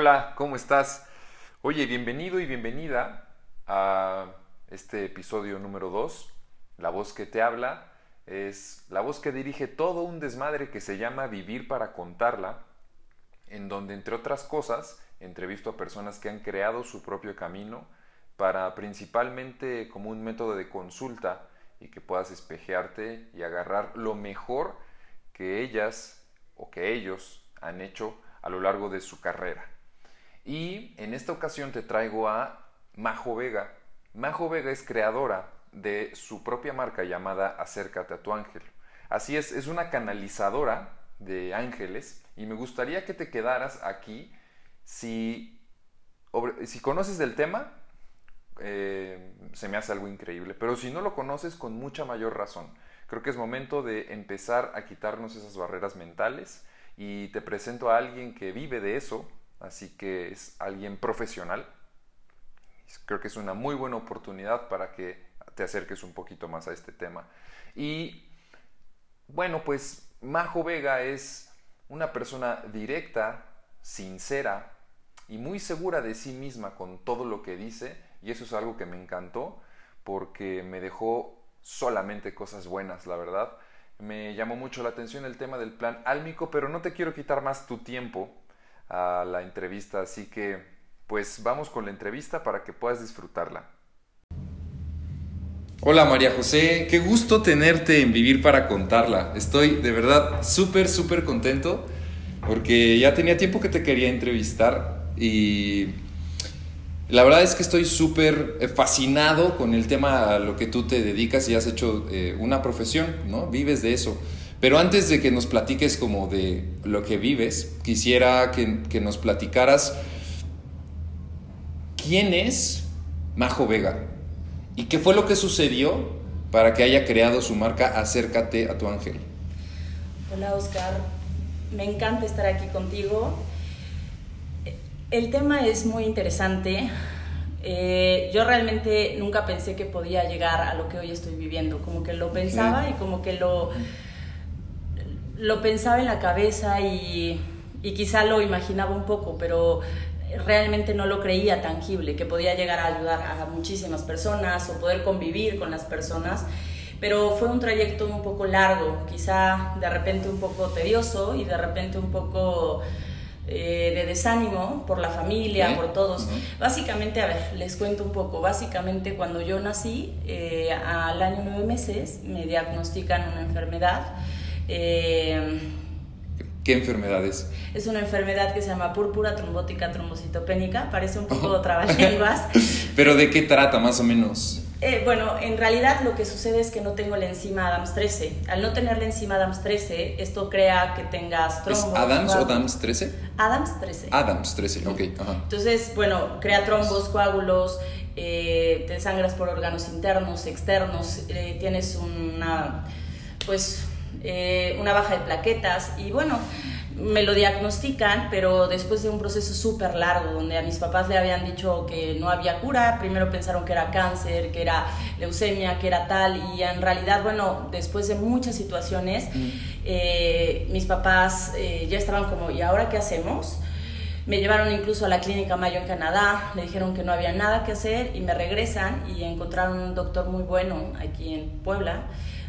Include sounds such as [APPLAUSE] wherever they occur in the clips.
Hola, ¿cómo estás? Oye, bienvenido y bienvenida a este episodio número 2. La voz que te habla es la voz que dirige todo un desmadre que se llama Vivir para contarla, en donde, entre otras cosas, entrevisto a personas que han creado su propio camino para principalmente como un método de consulta y que puedas espejearte y agarrar lo mejor que ellas o que ellos han hecho a lo largo de su carrera. Y en esta ocasión te traigo a Majo Vega. Majo Vega es creadora de su propia marca llamada Acércate a tu ángel. Así es, es una canalizadora de ángeles y me gustaría que te quedaras aquí si, si conoces del tema, eh, se me hace algo increíble, pero si no lo conoces, con mucha mayor razón. Creo que es momento de empezar a quitarnos esas barreras mentales y te presento a alguien que vive de eso, así que es alguien profesional. Creo que es una muy buena oportunidad para que te acerques un poquito más a este tema. Y bueno, pues Majo Vega es una persona directa, sincera y muy segura de sí misma con todo lo que dice y eso es algo que me encantó porque me dejó solamente cosas buenas, la verdad. Me llamó mucho la atención el tema del plan álmico, pero no te quiero quitar más tu tiempo a la entrevista, así que pues vamos con la entrevista para que puedas disfrutarla. Hola María José, qué gusto tenerte en Vivir para Contarla. Estoy de verdad súper, súper contento porque ya tenía tiempo que te quería entrevistar y la verdad es que estoy súper eh, fascinado con el tema a lo que tú te dedicas y has hecho eh, una profesión, ¿no? Vives de eso. Pero antes de que nos platiques como de lo que vives, quisiera que, nos platicaras quién es Majo Vega y qué fue lo que sucedió para que haya creado su marca Acércate a tu ángel. Hola Oscar, me encanta estar aquí contigo. El tema es muy interesante. Eh, yo realmente nunca pensé que podía llegar a lo que hoy estoy viviendo, como que lo pensaba y como que lo lo pensaba en la cabeza y, quizá lo imaginaba un poco, pero realmente no lo creía tangible, que podía llegar a ayudar a muchísimas personas o poder convivir con las personas. Pero fue un trayecto un poco largo, quizá de repente un poco tedioso y de repente un poco eh, de desánimo por la familia, por todos. Básicamente, a ver, les cuento un poco. Básicamente, cuando yo nací, eh, al año nueve meses, me diagnostican una enfermedad eh, ¿Qué enfermedad es? Es una enfermedad que se llama púrpura trombótica trombocitopénica, parece un poco oh. [LAUGHS] trabalenguas. [LAUGHS] ¿Pero de qué trata más o menos? Eh, bueno, en realidad lo que sucede es que no tengo la enzima Adams 13. Al no tener la enzima Adams 13, esto crea que tengas trombos. ¿Es Adams o Adams 13? Adams 13. Adams 13, ok. Entonces, bueno, crea trombos, coágulos, eh, te sangras por órganos internos, externos, tienes una, pues, eh, una baja de plaquetas y bueno, me lo diagnostican, pero después de un proceso súper largo, donde a mis papás le habían dicho que no había cura, primero pensaron que era cáncer, que era leucemia, que era tal, y en realidad, bueno, después de muchas situaciones, eh, mis papás eh, ya estaban como, ¿y ahora qué hacemos? Me llevaron incluso a la clínica Mayo en Canadá, le dijeron que no había nada que hacer y me regresan y encontraron un doctor muy bueno aquí en Puebla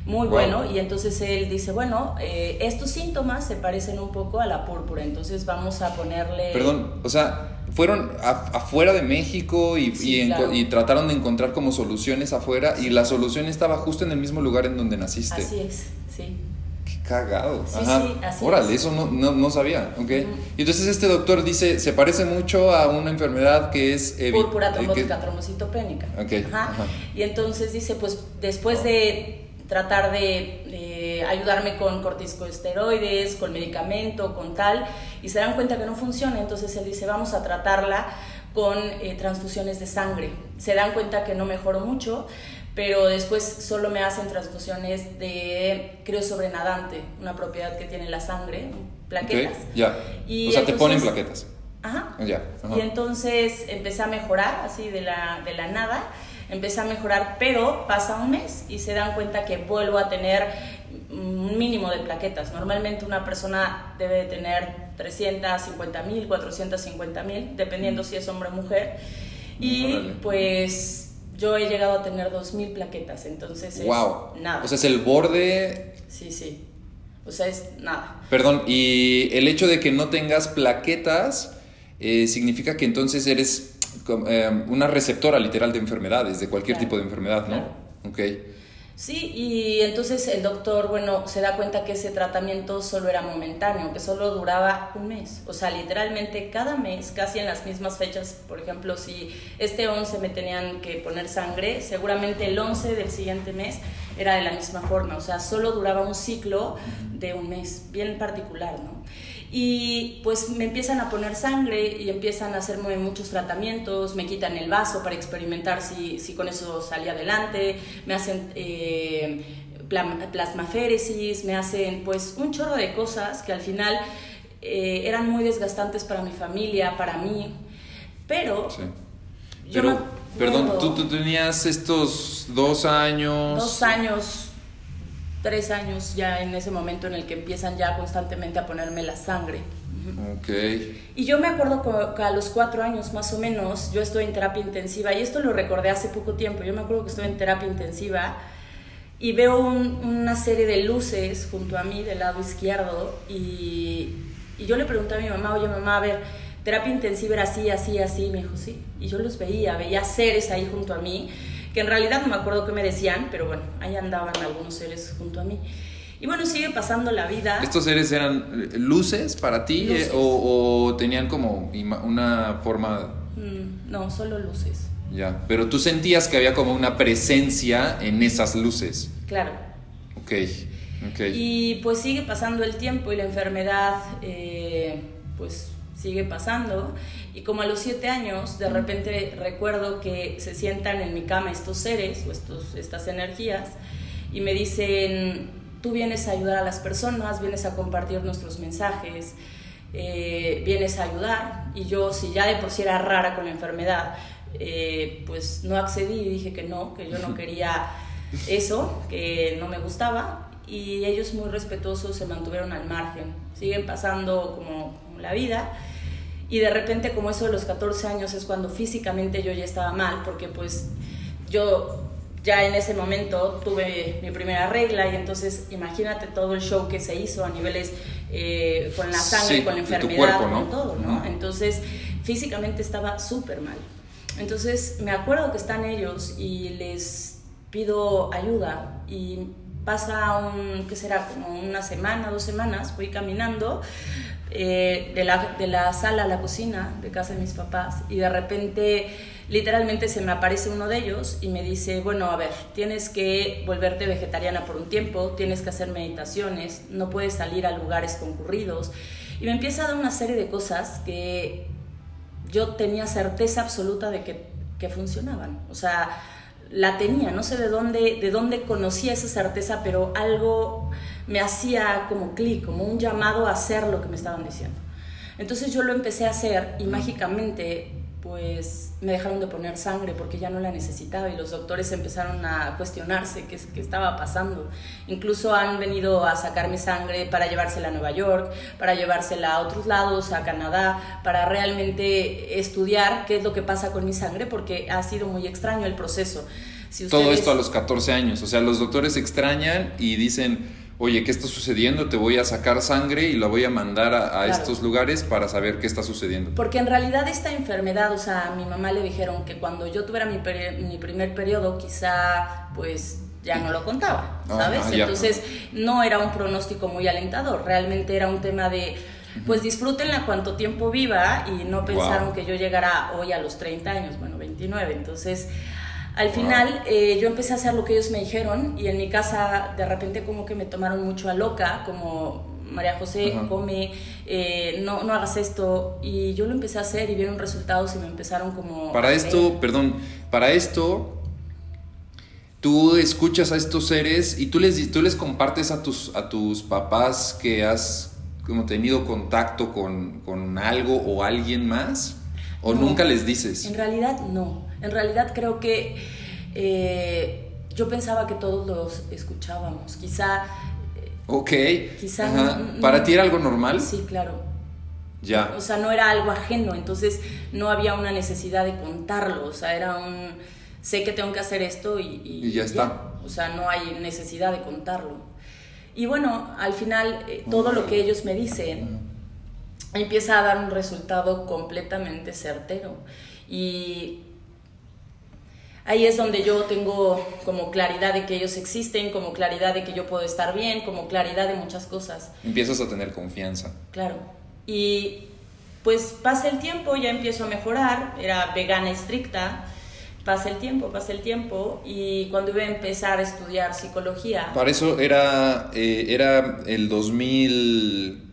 muy bueno. Y entonces él dice, bueno, eh, estos síntomas se parecen un poco a la púrpura, entonces vamos a ponerle... Perdón, o sea, fueron afuera de México y, y, trataron de encontrar como soluciones afuera y la solución estaba justo en el mismo lugar en donde naciste. Así es, sí. Qué cagado. Sí, Sí, así Órale, eso no, no, no sabía, ¿ok? Y entonces este doctor dice, se parece mucho a una enfermedad que es... Púrpura trombótica trombocitopénica. Ok. Ajá. Y entonces dice, pues después de tratar de ayudarme con corticosteroides, con medicamento, con tal, y se dan cuenta que no funciona, entonces él dice, vamos a tratarla con eh, transfusiones de sangre. Se dan cuenta que no mejoró mucho, pero después solo me hacen transfusiones de creo sobrenadante, una propiedad que tiene la sangre, plaquetas. ya. o sea, te ponen plaquetas. Ajá. Ya. Y entonces empecé a mejorar así de la, de la nada empecé a mejorar, pero pasa un mes y se dan cuenta que vuelvo a tener un mínimo de plaquetas. Normalmente una persona debe de tener 350 mil, 450 mil, dependiendo si es hombre o mujer. Y pues yo he llegado a tener 2.000 plaquetas, entonces es wow. nada. O sea, es el borde... Sí, sí. O sea, es nada. Perdón, y el hecho de que no tengas plaquetas eh, significa que entonces eres eh, una receptora literal de enfermedades, de cualquier tipo de enfermedad, ¿no? Ok. Sí, y entonces el doctor, bueno, se da cuenta que ese tratamiento solo era momentáneo, que solo duraba un mes. O sea, literalmente cada mes, casi en las mismas fechas, por ejemplo, si este 11 me tenían que poner sangre, seguramente el 11 del siguiente mes era de la misma forma. O sea, solo duraba un ciclo de un mes, bien particular, ¿no? Y pues me empiezan a poner sangre y empiezan a hacerme muchos tratamientos, me quitan el vaso para experimentar si, si con eso salía adelante, me hacen eh, plasmaféresis, me hacen pues un chorro de cosas que al final eh, eran muy desgastantes para mi familia, para mí, pero... Sí. Pero, perdón, ¿tú, tú tenías estos dos años... Dos años tres años ya en ese momento en el que empiezan ya constantemente a ponerme la sangre. Ok. Y yo me acuerdo que a los cuatro años más o menos yo estoy en terapia intensiva y esto lo recordé hace poco tiempo. Yo me acuerdo que estoy en terapia intensiva y veo una serie de luces junto a mí del lado izquierdo y, y yo le pregunté a mi mamá, oye mamá, a ver, terapia intensiva era así, así, así. Me dijo, sí. Y yo los veía, veía seres ahí junto a mí que en realidad no me acuerdo qué me decían, pero bueno, ahí andaban algunos seres junto a mí. Y bueno, sigue pasando la vida. ¿Estos seres eran eh, luces para ti eh, o, tenían como una forma... Mm, no, solo luces. Ya, pero tú sentías que había como una presencia en esas luces. Claro. Ok, ok. Y pues sigue pasando el tiempo y la enfermedad, eh, pues sigue pasando. Y como a los siete años, de repente recuerdo que se sientan en mi cama estos seres o estos, estas energías y me dicen, tú vienes a ayudar a las personas, vienes a compartir nuestros mensajes, eh, vienes a ayudar. Y yo, si ya de por sí era rara con la enfermedad, eh, pues no accedí y dije que no, que yo no [LAUGHS] quería eso, que no me gustaba. Y ellos muy respetuosos se mantuvieron al margen. Siguen pasando como, como la vida y de repente como eso de los 14 años es cuando físicamente yo ya estaba mal, porque pues yo ya en ese momento tuve mi primera regla y entonces imagínate todo el show que se hizo a niveles eh, con la sangre, con la enfermedad, con todo, ¿no? Entonces físicamente estaba súper mal. Entonces me acuerdo que están ellos y les pido ayuda y pasa un, ¿qué será? Como una semana, dos semanas, voy caminando eh, de, la, de la sala a la cocina de casa de mis papás y de repente literalmente se me aparece uno de ellos y me dice, bueno, a ver, tienes que volverte vegetariana por un tiempo, tienes que hacer meditaciones, no puedes salir a lugares concurridos. Y me empieza a dar una serie de cosas que yo tenía certeza absoluta de que, que funcionaban. O sea, la tenía, no sé de dónde, de dónde conocía esa certeza, pero algo me hacía como clic, como un llamado a hacer lo que me estaban diciendo. Entonces yo lo empecé a hacer y mágicamente pues me dejaron de poner sangre porque ya no la necesitaba y los doctores empezaron a cuestionarse qué, qué estaba pasando. Incluso han venido a sacar mi sangre para llevársela a Nueva York, para llevársela a otros lados, a Canadá, para realmente estudiar qué es lo que pasa con mi sangre porque ha sido muy extraño el proceso. Todo esto a los 14 años, o sea, los doctores extrañan y dicen oye, ¿qué está sucediendo? Te voy a sacar sangre y la voy a mandar a, estos lugares para saber qué está sucediendo. Porque en realidad esta enfermedad, o sea, a mi mamá le dijeron que cuando yo tuviera mi, mi primer periodo, quizá pues ya no lo contaba, ah, ¿sabes? Entonces no era un pronóstico muy alentador, realmente era un tema de pues disfrútenla cuanto tiempo viva y no pensaron que yo llegara hoy a los 30 años, bueno, 29, entonces al final eh, yo empecé a hacer lo que ellos me dijeron y en mi casa de repente como que me tomaron mucho a loca, como María José, come, eh, no, no hagas esto. Y yo lo empecé a hacer y vieron resultados y me empezaron como... Para esto, perdón, para esto tú escuchas a estos seres y tú les, tú les compartes a tus, a tus papás que has como tenido contacto con, con algo o alguien más? ¿O nunca les dices? En realidad no. En realidad creo que eh, yo pensaba que todos los escuchábamos. Quizá... Ok. Quizá... ¿Para ti era algo normal? Sí, claro. Ya. O sea, no era algo ajeno, entonces no había una necesidad de contarlo, o sea, era un, sé que tengo que hacer esto y, Y ya está. O sea, no hay necesidad de contarlo. Y bueno, al final eh, todo lo que ellos me dicen empieza a dar un resultado completamente certero. Y ahí es donde yo tengo como claridad de que ellos existen, como claridad de que yo puedo estar bien, como claridad de muchas cosas. Empiezas a tener confianza. Claro. Y pues pasa el tiempo, ya empiezo a mejorar, era vegana estricta, pasa el tiempo, pasa el tiempo y cuando iba a empezar a estudiar psicología... Para eso era, eh, era el 2000,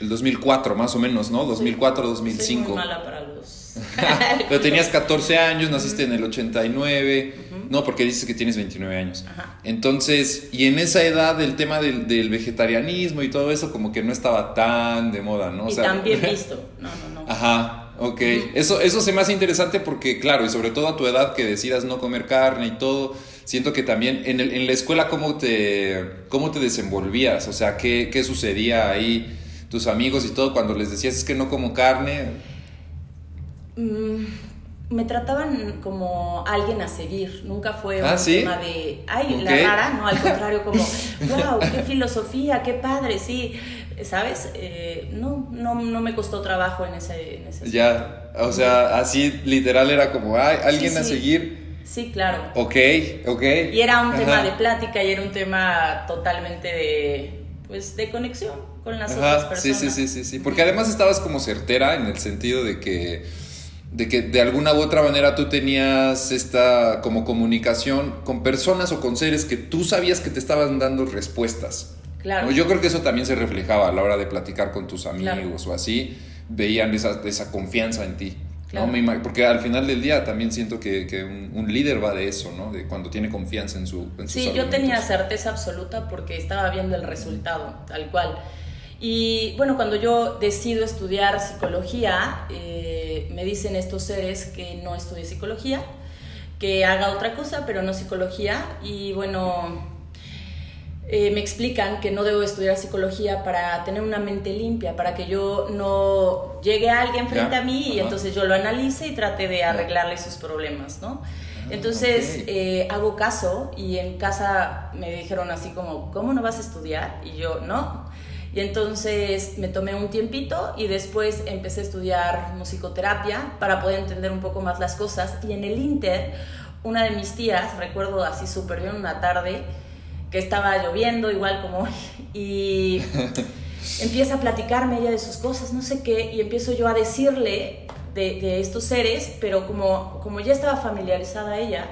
el 2004 más o menos, ¿no? 2004, Soy 2005. muy mala para los... [LAUGHS] Pero tenías 14 años, naciste en el 89. No, porque dices que tienes 29 años. Ajá. Entonces, y en esa edad el tema del, del vegetarianismo y todo eso como que no estaba tan de moda, ¿no? O y sea- [LAUGHS] visto. No, no, no. Ajá, ok. Eso, eso se me hace interesante porque, claro, y sobre todo a tu edad que decidas no comer carne y todo, siento que también en, el- en la escuela cómo te, cómo te desenvolvías, o sea, qué, qué sucedía ahí, tus amigos y todo, cuando les decías es que no como carne. Mm, me trataban como alguien a seguir, nunca fue Ah, un ¿sí? tema de, ay, la rara, no, al contrario, como, [LAUGHS] wow, qué filosofía, qué padre, sí, ¿sabes? Eh, no, no, no me costó trabajo en ese, en ese Ya, o sea, así literal era como, ay, alguien Sí, a sí. seguir. Sí, claro. Ok, ok. Y era un tema de plática y era un tema totalmente de, pues, de conexión con las Ajá, otras sí, personas. sí, sí, sí, sí. Porque además estabas como certera en el sentido de que, de que de alguna u otra manera tú tenías esta como comunicación con personas o con seres que tú sabías que te estaban dando respuestas. Claro. ¿no? Yo creo que eso también se reflejaba a la hora de platicar con tus amigos Claro. o así, veían esa, esa confianza en ti. ¿no? Claro. Ima- porque al final del día también siento que, que un, un líder va de eso, ¿no? De cuando tiene confianza en, su, en sus Sí, yo tenía certeza absoluta porque estaba viendo el resultado, tal cual. Y bueno, cuando yo decido estudiar psicología, eh, me dicen estos seres que no estudie psicología, que haga otra cosa, pero no psicología. Y bueno, eh, me explican que no debo estudiar psicología para tener una mente limpia, para que yo no llegue a alguien frente a mí y entonces yo lo analice y trate de arreglarle sus problemas, ¿no? Entonces ok. eh, hago caso y en casa me dijeron así como, ¿cómo no vas a estudiar? Y yo, no. Y entonces me tomé un tiempito y después empecé a estudiar musicoterapia para poder entender un poco más las cosas. Y en el Inter, una de mis tías, recuerdo así súper bien una tarde, que estaba lloviendo igual como hoy, y [LAUGHS] empieza a platicarme ella de sus cosas, no sé qué, y empiezo yo a decirle de, de estos seres, pero como, como ya estaba familiarizada ella,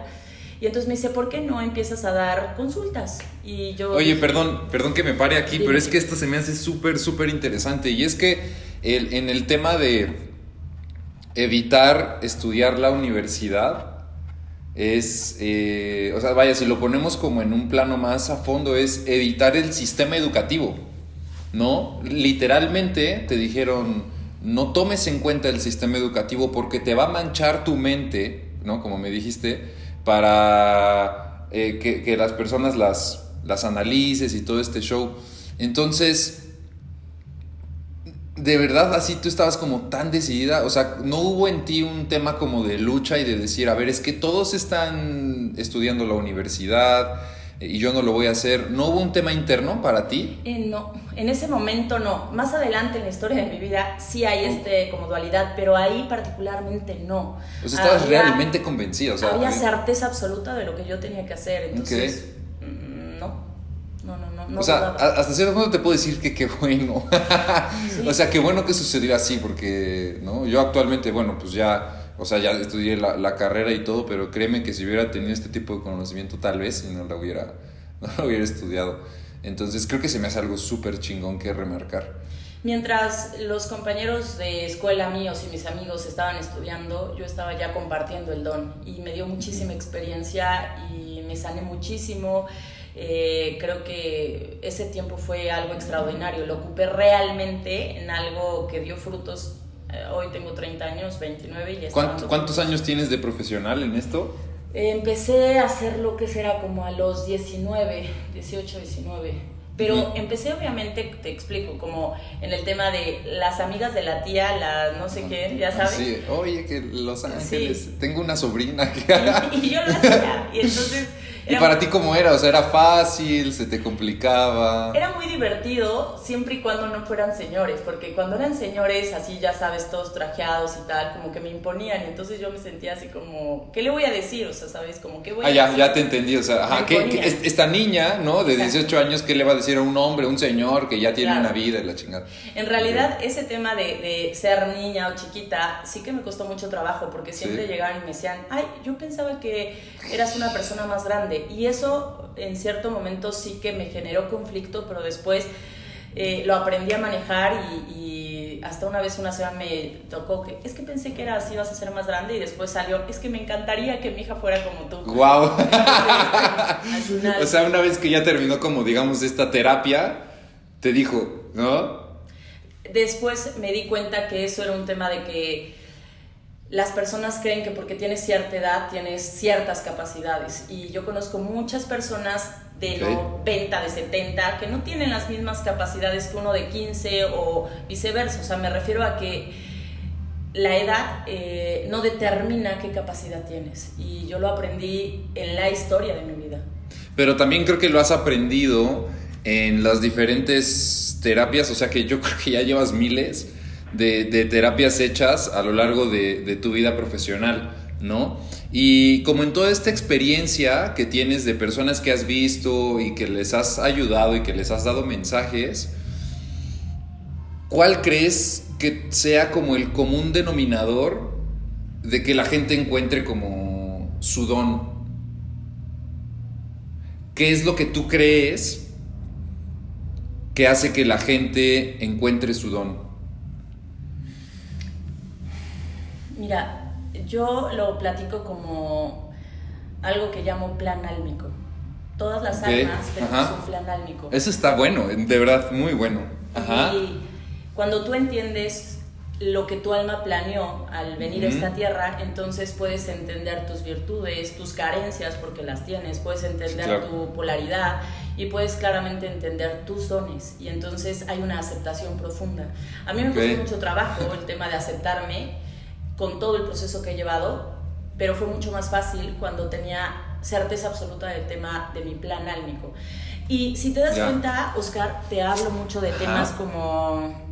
y entonces me dice, ¿por qué no empiezas a dar consultas? Y yo... Oye, dije, perdón, perdón que me pare aquí, Dime. pero es que esto se me hace súper, súper interesante. Y es que el- en el tema de evitar estudiar la universidad, es, eh, o sea, vaya, si lo ponemos como en un plano más a fondo, es evitar el sistema educativo, ¿no? Literalmente te dijeron, no tomes en cuenta el sistema educativo porque te va a manchar tu mente, ¿no? Como me dijiste, para eh, que, las personas las, las analices y todo este show. Entonces, de verdad así tú estabas como tan decidida, o sea, no hubo en ti un tema como de lucha y de decir, a ver, es que todos están estudiando la universidad y yo no lo voy a hacer. ¿No hubo un tema interno para ti? Eh, no, en ese momento no. Más adelante en la historia de mi vida sí hay este como dualidad, pero ahí particularmente no. Sea, estabas Había- realmente convencida, o sea, había certeza absoluta de lo que yo tenía que hacer, entonces mm, no, no, no, no. no o sea, dudaba. a- hasta cierto punto te puedo decir que qué bueno. Sí. [LAUGHS] o sea, qué bueno que sucedió así, porque, ¿no? Yo actualmente, bueno, pues ya, o sea, ya estudié la, la carrera y todo, pero créeme que si hubiera tenido este tipo de conocimiento, tal vez, no la hubiera, [LAUGHS] no la hubiera estudiado. Entonces, creo que se me hace algo súper chingón que remarcar. Mientras los compañeros de escuela míos y mis amigos estaban estudiando, yo estaba ya compartiendo el don y me dio muchísima experiencia y me sané muchísimo. Eh, creo que ese tiempo fue algo extraordinario. Lo ocupé realmente en algo que dio frutos. Eh, hoy tengo 30 años, 29 y ya ¿Cuánto- ¿Cuántos años tienes de profesional en esto? Empecé a hacer lo que será como a los 19, 18, 19. Pero empecé obviamente, te explico, como en el tema de las amigas de la tía, la no sé qué, ya sabes. Sí, oye, que Los Ángeles, tengo una sobrina que... [LAUGHS] y yo lo hacía, y entonces ¿Y para ti cómo era? O sea, ¿era fácil? ¿Se te complicaba? Era muy divertido siempre y cuando no fueran señores, porque cuando eran señores, así ya sabes, todos trajeados y tal, como que me imponían, y entonces yo me sentía así como, ¿qué le voy a decir? O sea, ¿sabes? Como, ¿qué voy ah, a ya, decir? ya te entendí, o sea, ajá, ¿qué, esta niña, ¿no? De 18 años, ¿qué le va a decir a un hombre, un señor que ya tiene una vida y la chingada? En realidad, ese tema de, de, ser niña o chiquita, sí que me costó mucho trabajo, porque siempre llegaban y me decían, ay, yo pensaba que eras una persona más grande, y eso en cierto momento sí que me generó conflicto, pero después eh, lo aprendí a manejar y, hasta una vez una señora me tocó que es que pensé que era así, vas a ser más grande y después salió, es que me encantaría que mi hija fuera como tú. ¡Wow! [LAUGHS] o sea, una vez que ya terminó como digamos esta terapia, te dijo, ¿no? Después me di cuenta que eso era un tema de que las personas creen que porque tienes cierta edad tienes ciertas capacidades. Y yo conozco muchas personas de 90, de 70, que no tienen las mismas capacidades que uno de 15 o viceversa. O sea, me refiero a que la edad eh, no determina qué capacidad tienes. Y yo lo aprendí en la historia de mi vida. Pero también creo que lo has aprendido en las diferentes terapias, o sea que yo [LAUGHS] creo que ya llevas miles de, terapias hechas a lo largo de, tu vida profesional, ¿no? Y como en toda esta experiencia que tienes de personas que has visto y que les has ayudado y que les has dado mensajes, ¿cuál crees que sea como el común denominador de que la gente encuentre como su don? ¿Qué es lo que tú crees que hace que la gente encuentre su don? Mira, yo lo platico como algo que llamo plan álmico. Todas las almas tenemos un plan álmico. Eso está bueno, de verdad, muy bueno. Y cuando tú entiendes lo que tu alma planeó al venir a esta tierra, entonces puedes entender tus virtudes, tus carencias, porque las tienes, puedes entender tu polaridad y puedes claramente entender tus dones. Y entonces hay una aceptación profunda. A mí me costó mucho trabajo el tema de aceptarme con todo el proceso que he llevado, pero fue mucho más fácil cuando tenía certeza absoluta del tema de mi plan álmico. Y si te das cuenta, Oscar, te hablo mucho de temas como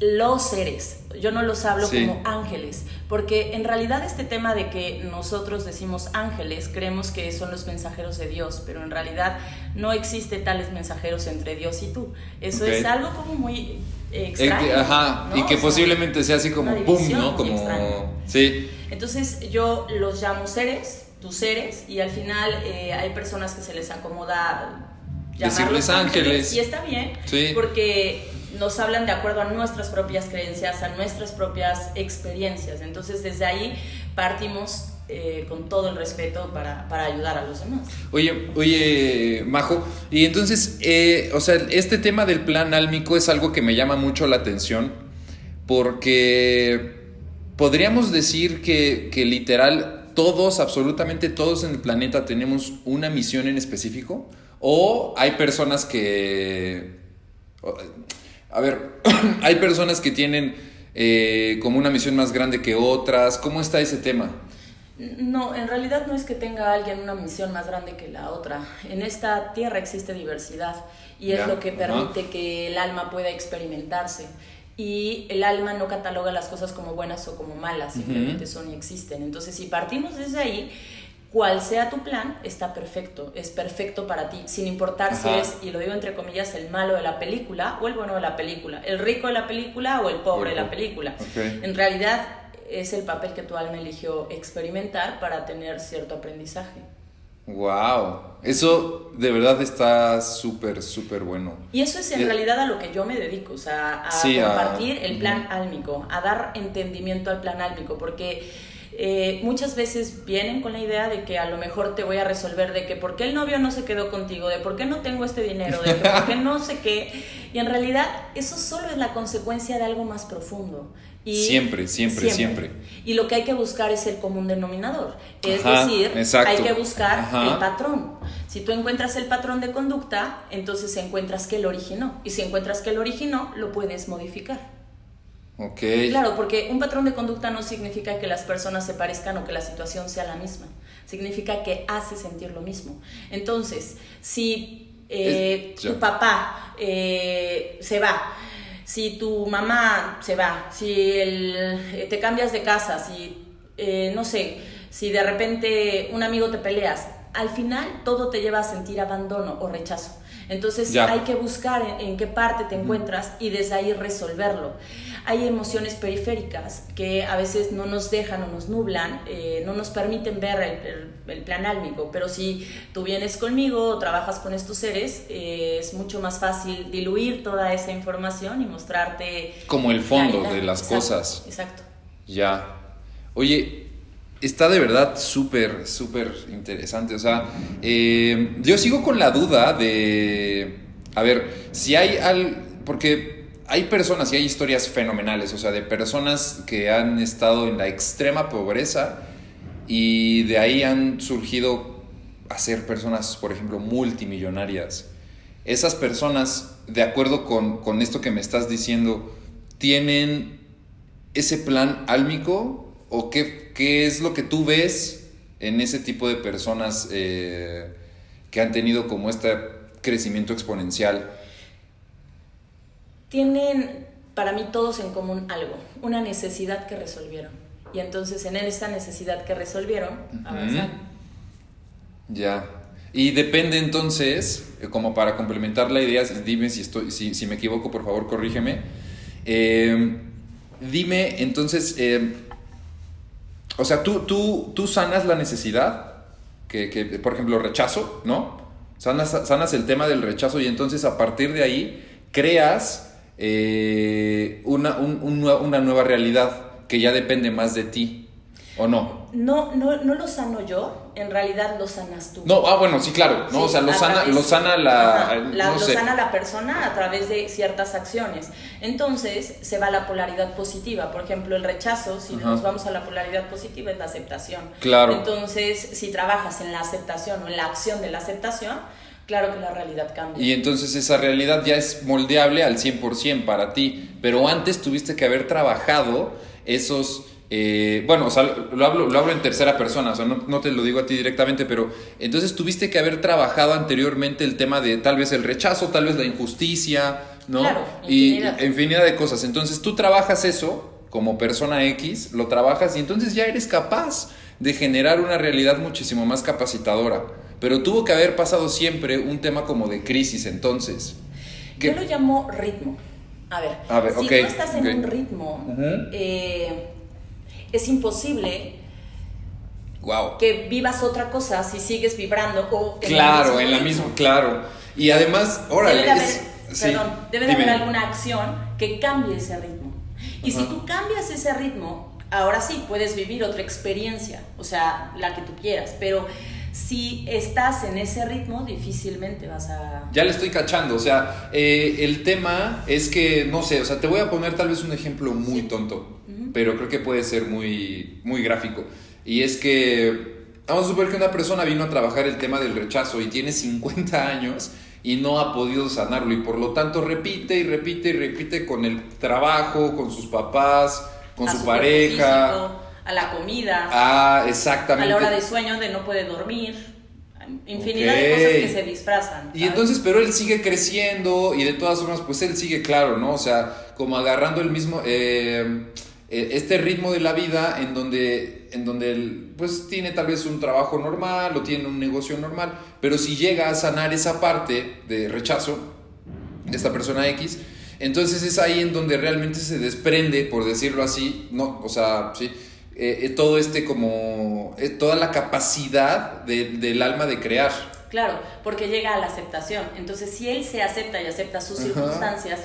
los seres. Yo no los hablo como ángeles, porque en realidad este tema de que nosotros decimos ángeles, creemos que son los mensajeros de Dios, pero en realidad no existe tales mensajeros entre Dios y tú. Eso es algo como muy extraño. Ajá, y que posiblemente sea así como pum, ¿no? Como sí. Entonces yo los llamo seres, tus seres, y al final eh, hay personas que se les acomoda llamarlos ángeles. Y está bien, porque nos hablan de acuerdo a nuestras propias creencias, a nuestras propias experiencias. Entonces desde ahí partimos eh, con todo el respeto para, para, ayudar a los demás. Oye, oye, Majo, y entonces, eh, o sea, este tema del plan álmico es algo que me llama mucho la atención porque podríamos decir que, que literal todos, absolutamente todos en el planeta tenemos una misión en específico o hay personas que a ver, [CLEARS THROAT] hay personas que tienen eh, como una misión más grande que otras. ¿Cómo está ese tema? No, en realidad no es que tenga alguien una misión más grande que la otra. En esta tierra existe diversidad y es lo que permite que el alma pueda experimentarse. Y el alma no cataloga las cosas como buenas o como malas, simplemente son y existen. Entonces, si partimos desde ahí, cual sea tu plan, está perfecto, es perfecto para ti, sin importar si es, y lo digo entre comillas, el malo de la película o el bueno de la película, el rico de la película o el pobre de la película. En realidad es el papel que tu alma eligió experimentar para tener cierto aprendizaje. Wow, eso de verdad está súper, súper bueno. Y eso es en realidad a lo que yo me dedico, o sea, a compartir el plan álmico, a dar entendimiento al plan álmico, porque eh, muchas veces vienen con la idea de que a lo mejor te voy a resolver de que por qué el novio no se quedó contigo, de por qué no tengo este dinero, de que por qué [LAUGHS] no sé qué. Y en realidad eso solo es la consecuencia de algo más profundo. Y siempre, siempre, siempre, Y lo que hay que buscar es el común denominador. Es decir, hay que buscar el patrón. Si tú encuentras el patrón de conducta, entonces encuentras que lo originó. Y si encuentras que lo originó, lo puedes modificar. Ok. Claro, porque un patrón de conducta no significa que las personas se parezcan o que la situación sea la misma. Significa que hace sentir lo mismo. Entonces, si eh, tu papá eh, se va, si tu mamá se va, si eh, te cambias de casa, si, no sé, si de repente un amigo te peleas, al final todo te lleva a sentir abandono o rechazo. Entonces hay que buscar en, qué parte te encuentras y desde ahí resolverlo. Hay emociones periféricas que a veces no nos dejan o nos nublan, eh, no nos permiten ver el, plan álmico, pero si tú vienes conmigo o trabajas con estos seres, eh, es mucho más fácil diluir toda esa información y mostrarte... Como el fondo de las cosas. Exacto. Ya. Oye, está de verdad súper, súper interesante. O sea, eh, yo sigo con la duda de, a ver, si hay al, porque hay personas y hay historias fenomenales, o sea, de personas que han estado en la extrema pobreza y de ahí han surgido a ser personas, por ejemplo, multimillonarias. Esas personas, de acuerdo con, con esto que me estás diciendo, tienen ese plan álmico ¿O qué, qué, es lo que tú ves en ese tipo de personas eh, que han tenido como este crecimiento exponencial? Tienen para mí todos en común algo, una necesidad que resolvieron. Y entonces en esta necesidad que resolvieron, avanzan. Ya. Y depende entonces, eh, como para complementar la idea, dime si, estoy, si, me equivoco, por favor, corrígeme. Eh, dime entonces, o sea, tú, tú, tú sanas la necesidad, que, que, por ejemplo, rechazo, ¿no? Sanas, sanas el tema del rechazo y entonces a partir de ahí creas eh, una, una nueva realidad que ya depende más de ti. ¿O no? No, no, no lo sano yo, en realidad lo sanas tú. No, ah, bueno, sí, claro, ¿no? o sea, lo sana, lo sana la, lo sana la persona a través de ciertas acciones. Entonces, se va a la polaridad positiva. Por ejemplo, el rechazo, si nos vamos a la polaridad positiva, es la aceptación. Claro. Entonces, si trabajas en la aceptación o en la acción de la aceptación, claro que la realidad cambia. Y entonces esa realidad ya es moldeable al 100% para ti, pero antes tuviste que haber trabajado esos eh, bueno, o sea, lo hablo, lo hablo en tercera persona, o sea, no, te lo digo a ti directamente, pero entonces tuviste que haber trabajado anteriormente el tema de tal vez el rechazo, tal vez la injusticia, ¿no? y infinidad de cosas. Entonces tú trabajas eso como persona X, lo trabajas y entonces ya eres capaz de generar una realidad muchísimo más capacitadora. Pero tuvo que haber pasado siempre un tema como de crisis entonces. Yo lo llamo ritmo. A ver, si tú estás en un ritmo, eh, es imposible que vivas otra cosa si sigues vibrando o claro en la misma claro. Y además órale debe de haber, perdón, debe de haber alguna acción que cambie ese ritmo. Y si tú cambias ese ritmo ahora sí puedes vivir otra experiencia o sea la que tú quieras pero si estás en ese ritmo, difícilmente vas a... Ya le estoy cachando, o sea, eh, el tema es que, no sé, o sea, te voy a poner tal vez un ejemplo muy tonto pero creo que puede ser muy, muy gráfico. Y es que, vamos a suponer que una persona vino a trabajar el tema del rechazo y tiene 50 años y no ha podido sanarlo y por lo tanto repite y repite y repite con el trabajo, con sus papás, con su, pareja. a la comida. Ah, exactamente. A la hora de sueño de no puede dormir. Infinidad de cosas que se disfrazan. Y entonces, pero él sigue creciendo y de todas formas, pues él sigue claro, ¿no? O sea, como agarrando el mismo... Eh, este ritmo de la vida en donde, en donde él pues tiene tal vez un trabajo normal o tiene un negocio normal, pero si llega a sanar esa parte de rechazo de esta persona X, entonces es ahí en donde realmente se desprende, por decirlo así, no, o sea, sí, eh, eh, todo este como, toda la capacidad del alma de crear. Claro, porque llega a la aceptación. Entonces, si él se acepta y acepta sus circunstancias,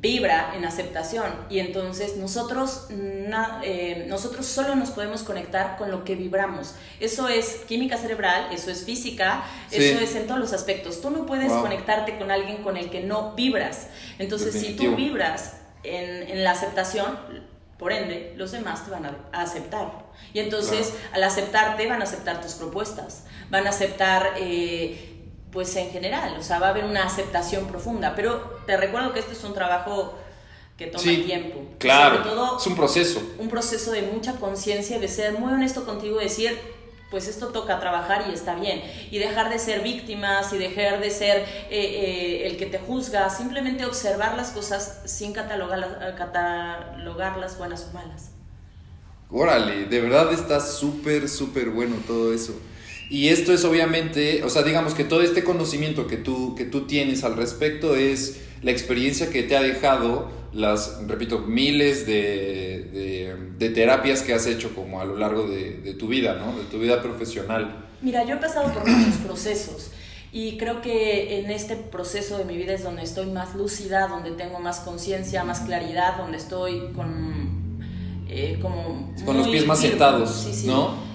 vibra en aceptación y entonces nosotros, eh, nosotros solo nos podemos conectar con lo que vibramos. Eso es química cerebral, eso es física, eso es en todos los aspectos. Tú no puedes conectarte con alguien con el que no vibras. Entonces, si tú vibras en, en la aceptación, por ende, los demás te van a, aceptar. Y entonces, al aceptarte, van a aceptar tus propuestas, van a aceptar, eh, pues en general, o sea, va a haber una aceptación profunda. Pero te recuerdo que este es un trabajo que toma tiempo. Claro, todo, es un proceso. Un proceso de mucha conciencia, de ser muy honesto contigo, y decir, pues esto toca trabajar y está bien. Y dejar de ser víctimas y dejar de ser eh, eh, el que te juzga, simplemente observar las cosas sin catalogar, catalogarlas buenas o malas. Órale, de verdad está súper, súper bueno todo eso. Y esto es obviamente, o sea, digamos que todo este conocimiento que tú, que tú tienes al respecto es la experiencia que te ha dejado las, repito, miles de, de, terapias que has hecho como a lo largo de, tu vida, ¿no? De tu vida profesional. Mira, yo he pasado por muchos procesos y creo que en este proceso de mi vida es donde estoy más lúcida, donde tengo más conciencia, más claridad, donde estoy con... Eh, como con los pies más sentados, ¿no?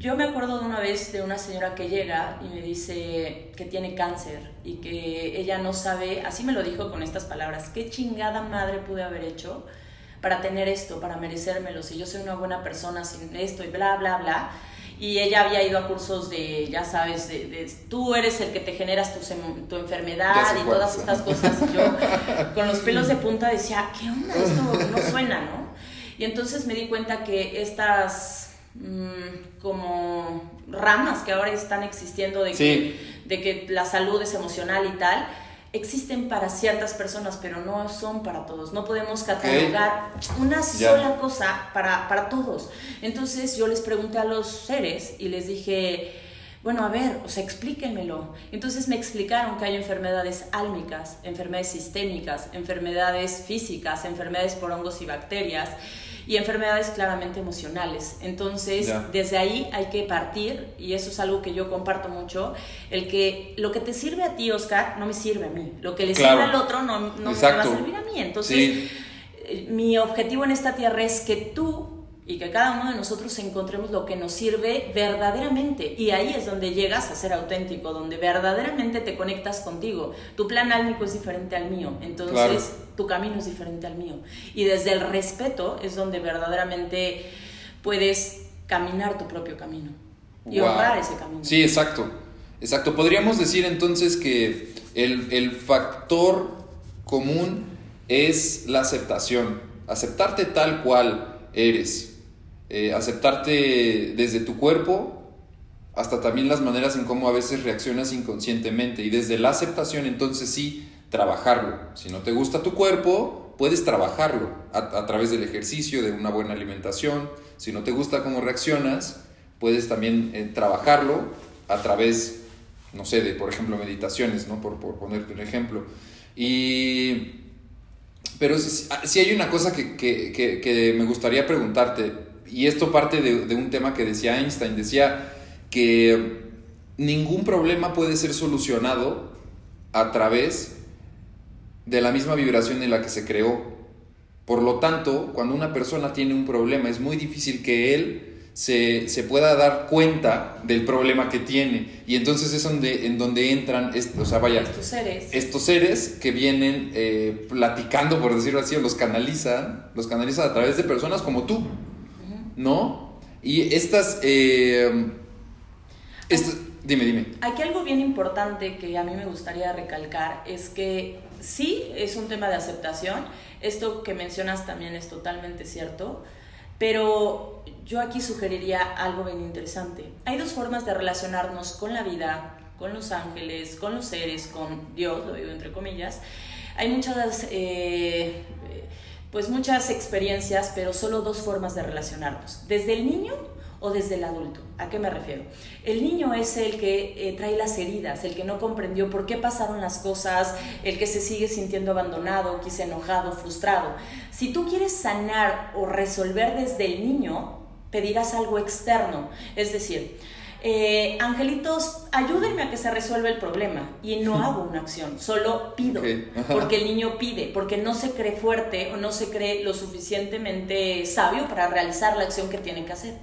Yo me acuerdo de una vez de una señora que llega y me dice que tiene cáncer y que ella no sabe, así me lo dijo con estas palabras, qué chingada madre pude haber hecho para tener esto, para merecérmelo, si yo soy una buena persona sin esto y bla, bla, bla. Y ella había ido a cursos de, ya sabes, de, tú eres el que te generas tu, tu enfermedad y todas estas cosas. Y yo [LAUGHS] con los pelos de punta decía, ¿qué onda? Esto no suena, ¿no? Y entonces me di cuenta que estas como ramas que ahora están existiendo de, que, de que la salud es emocional y tal, existen para ciertas personas, pero no son para todos. No podemos catalogar una sola cosa para, para todos. Entonces yo les pregunté a los seres y les dije, bueno, a ver, o sea, explíquenmelo. Entonces me explicaron que hay enfermedades álmicas, enfermedades sistémicas, enfermedades físicas, enfermedades por hongos y bacterias y enfermedades claramente emocionales. Entonces, desde ahí hay que partir, y eso es algo que yo comparto mucho, el que lo que te sirve a ti, Oscar, no me sirve a mí. Lo que le sirve al otro no, no me va a servir a mí. Entonces, eh, mi objetivo en esta tierra es que tú y que cada uno de nosotros encontremos lo que nos sirve verdaderamente. Y ahí es donde llegas a ser auténtico, donde verdaderamente te conectas contigo. Tu plan álmico es diferente al mío, entonces tu camino es diferente al mío. Y desde el respeto es donde verdaderamente puedes caminar tu propio camino y honrar ese camino. Sí, exacto. Exacto. Podríamos decir entonces que el, el factor común es la aceptación. Aceptarte tal cual eres eh, aceptarte desde tu cuerpo hasta también las maneras en cómo a veces reaccionas inconscientemente y desde la aceptación entonces sí trabajarlo. Si no te gusta tu cuerpo, puedes trabajarlo a, través del ejercicio, de una buena alimentación. Si no te gusta cómo reaccionas, puedes también eh, trabajarlo a través, no sé, de por ejemplo meditaciones, ¿no? Por, ponerte un ejemplo. Y... Pero si, hay una cosa que, que me gustaría preguntarte, y esto parte de, un tema que decía Einstein, decía que ningún problema puede ser solucionado a través de la misma vibración en la que se creó. Por lo tanto, cuando una persona tiene un problema, es muy difícil que él se, pueda dar cuenta del problema que tiene. Y entonces es donde, en donde entran o sea, vaya, estos seres. Estos seres que vienen eh, platicando, por decirlo así, o los canalizan, los canalizan a través de personas como tú. ¿No? Y estas, eh, dime, dime. Aquí algo bien importante que a mí me gustaría recalcar es que sí es un tema de aceptación, esto que mencionas también es totalmente cierto, pero yo aquí sugeriría algo bien interesante. Hay dos formas de relacionarnos con la vida, con los ángeles, con los seres, con Dios, lo digo entre comillas. Hay muchas eh, pues muchas experiencias, pero solo dos formas de relacionarnos, desde el niño o desde el adulto. ¿A qué me refiero? El niño es el que eh, trae las heridas, el que no comprendió por qué pasaron las cosas, el que se sigue sintiendo abandonado, quizá enojado, frustrado. Si tú quieres sanar o resolver desde el niño, pedirás algo externo, es decir, eh, angelitos, ayúdenme a que se resuelva el problema. Y no [LAUGHS] hago una acción, solo pido, porque el niño pide, porque no se cree fuerte o no se cree lo suficientemente sabio para realizar la acción que tiene que hacer.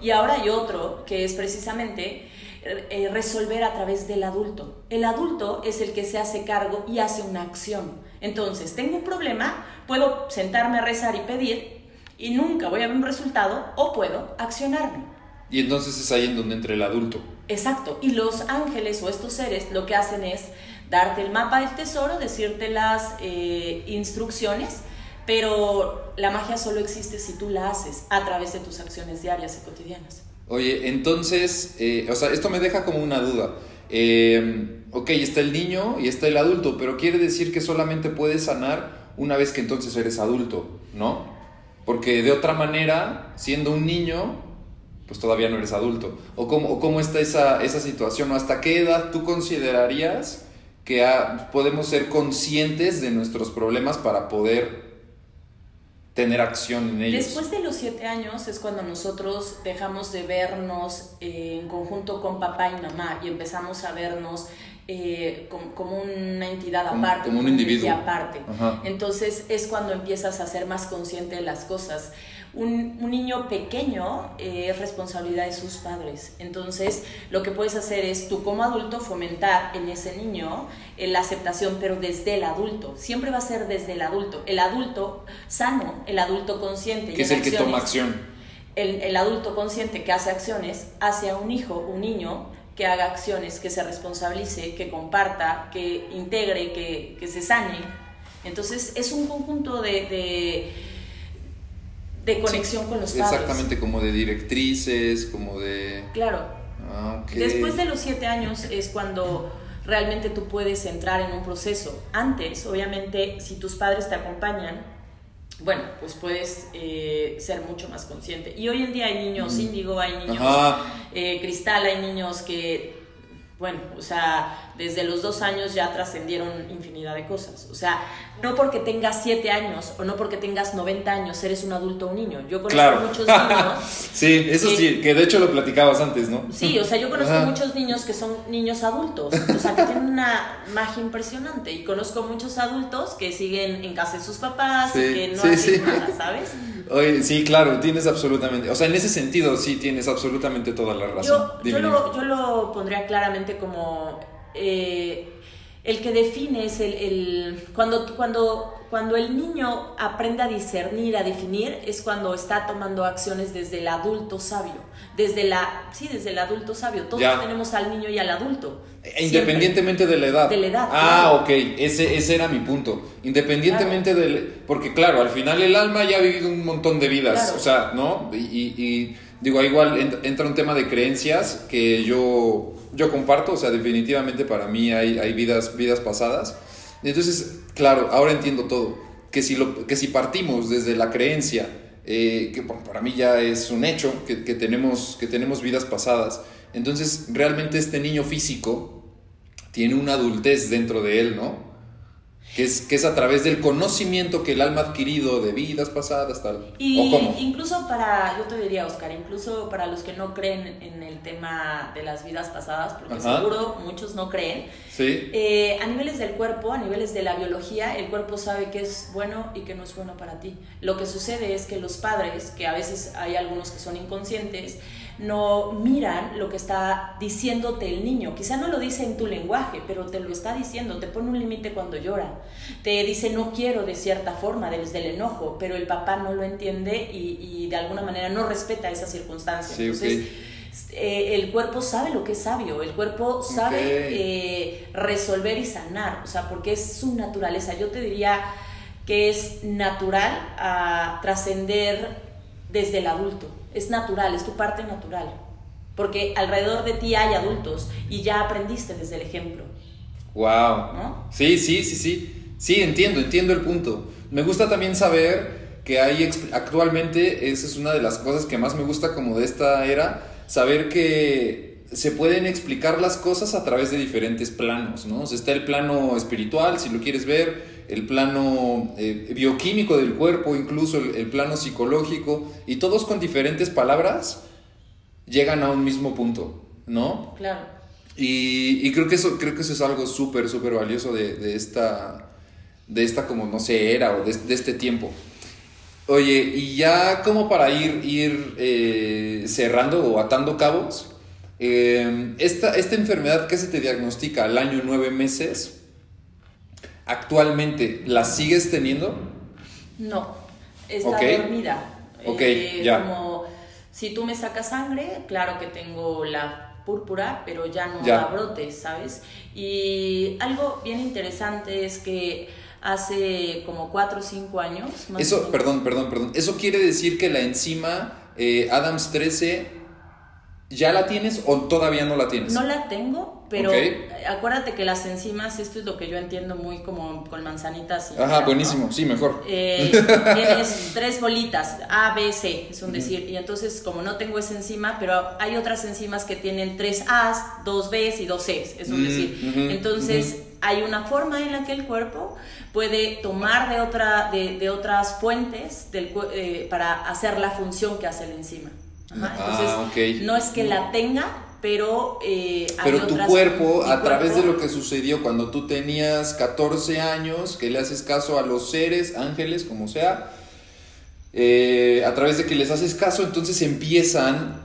Y ahora hay otro, que es precisamente eh, resolver a través del adulto. El adulto es el que se hace cargo y hace una acción. Entonces, tengo un problema, puedo sentarme a rezar y pedir, y nunca voy a ver un resultado o puedo accionarme. Y entonces es ahí en donde entra el adulto. Exacto. Y los ángeles o estos seres lo que hacen es darte el mapa del tesoro, decirte las eh, instrucciones, pero la magia solo existe si tú la haces a través de tus acciones diarias y cotidianas. Oye, entonces, eh, o sea, esto me deja como una duda. Eh, ok, está el niño y está el adulto, pero quiere decir que solamente puedes sanar una vez que entonces eres adulto, ¿no? Porque de otra manera, siendo un niño, pues todavía no eres adulto. ¿O cómo, cómo está esa, esa situación? ¿O hasta qué edad tú considerarías que podemos ser conscientes de nuestros problemas para poder tener acción en ellos. Después de los siete años es cuando nosotros dejamos de vernos eh, en conjunto con papá y mamá y empezamos a vernos eh, como, una entidad aparte, como un individuo aparte. Entonces es cuando empiezas a ser más consciente de las cosas un, niño pequeño eh, es responsabilidad de sus padres. Entonces, lo que puedes hacer es tú como adulto fomentar en ese niño eh, la aceptación, pero desde el adulto. Siempre va a ser desde el adulto. El adulto sano, el adulto consciente. Que es el que toma acción. El, adulto consciente que hace acciones hacia un hijo, un niño, que haga acciones, que se responsabilice, que comparta, que integre, que, se sane. Entonces, es un conjunto de de conexión con los padres. Exactamente, como de directrices, como de... Claro. Ah, Después de los siete años es cuando realmente tú puedes entrar en un proceso. Antes, obviamente, si tus padres te acompañan, bueno, pues puedes eh, ser mucho más consciente. Y hoy en día hay niños índigo, hay niños eh, cristal, hay niños que bueno, o sea, desde los dos años ya trascendieron infinidad de cosas. O sea, no porque tengas siete años o no porque tengas 90 años eres un adulto o un niño. Yo conozco muchos [LAUGHS] niños. sí, eso sí, que de hecho lo platicabas antes, ¿no? Sí, o sea, yo conozco muchos niños que son niños adultos, o sea, que tienen una magia impresionante. Y conozco muchos adultos que siguen en casa de sus papás y que no hacen nada, ¿sabes? Oye, sí, claro, tienes absolutamente, o sea, en ese sentido sí tienes absolutamente toda la razón. Yo, lo, yo lo, pondría claramente como eh, el que define es el, el, cuando, cuando, cuando el niño aprende a discernir, a definir, es cuando está tomando acciones desde el adulto sabio, desde la, sí, desde el adulto sabio. Todos tenemos al niño y al adulto. Independientemente de la edad. De la edad. Ah, ok, ese, ese era mi punto. Independientemente del... Porque claro, al final el alma ya ha vivido un montón de vidas, o sea, ¿no? Y, digo, igual entra un tema de creencias que yo, yo comparto, o sea, definitivamente para mí hay, hay vidas, vidas pasadas. Entonces, claro, ahora entiendo todo. Que si, lo, que si partimos desde la creencia, eh, que para mí ya es un hecho, que, que, tenemos, que tenemos vidas pasadas, entonces realmente este niño físico tiene una adultez dentro de él, ¿no? Que es, que es a través del conocimiento que el alma ha adquirido de vidas pasadas, tal. Y incluso para, yo te diría, Oscar, incluso para los que no creen en el tema de las vidas pasadas, porque seguro muchos no creen, ¿Sí? Eh, a niveles del cuerpo, a niveles de la biología, el cuerpo sabe qué es bueno y qué no es bueno para ti. Lo que sucede es que los padres, que a veces hay algunos que son inconscientes, no miran lo que está diciéndote el niño. Quizá no lo dice en tu lenguaje, pero te lo está diciendo, te pone un límite cuando llora. Te dice no quiero de cierta forma, desde el enojo, pero el papá no lo entiende y, de alguna manera no respeta esa circunstancia. Entonces, eh, el cuerpo sabe lo que es sabio, el cuerpo sabe eh, resolver y sanar, o sea, porque es su naturaleza. Yo te diría que es natural a trascender desde el adulto es natural, es tu parte natural. Porque alrededor de ti hay adultos y ya aprendiste desde el ejemplo. Wow. Sí, sí, sí, sí. Sí, entiendo, entiendo el punto. Me gusta también saber que hay actualmente, esa es una de las cosas que más me gusta como de esta era, saber que se pueden explicar las cosas a través de diferentes planos, ¿no? O sea, está el plano espiritual, si lo quieres ver, el plano eh, bioquímico del cuerpo, incluso el, plano psicológico, y todos con diferentes palabras llegan a un mismo punto, ¿no? Claro. Y, creo, que eso, creo que eso es algo súper, súper valioso de, esta, de esta, como no sé, era o de, este tiempo. Oye, y ya como para ir, ir eh, cerrando o atando cabos, eh, esta, esta enfermedad que se te diagnostica al año nueve meses, actualmente, ¿la sigues teniendo? No, está dormida. Ok, Eh, ya. Como si tú me sacas sangre, claro que tengo la púrpura, pero ya no Ya. da brotes, ¿sabes? Y algo bien interesante es que hace como 4 o 5 años, más Eso, perdón, perdón, perdón. Eso quiere decir que la enzima eh, Adams 13 ya la tienes o todavía no la tienes. No la tengo, pero acuérdate que las enzimas, esto es lo que yo entiendo muy como con manzanitas. y Ajá, ¿no? buenísimo, sí, mejor. Eh, [LAUGHS] tienes tres bolitas, A, B, C, es un decir. Y entonces, como no tengo esa enzima, pero hay otras enzimas que tienen tres A's, dos B's y dos C's, es un Mm, decir. entonces, hay una forma en la que el cuerpo puede tomar de, otra, de, de otras fuentes del, eh, para hacer la función que hace la enzima. Ajá, Ah, Entonces, no es que la tenga, pero eh, hay Pero tu otras- cuerpo, a través de lo que sucedió cuando tú tenías 14 años, que le haces caso a los seres, ángeles, como sea, eh, a través de que les haces caso, entonces empiezan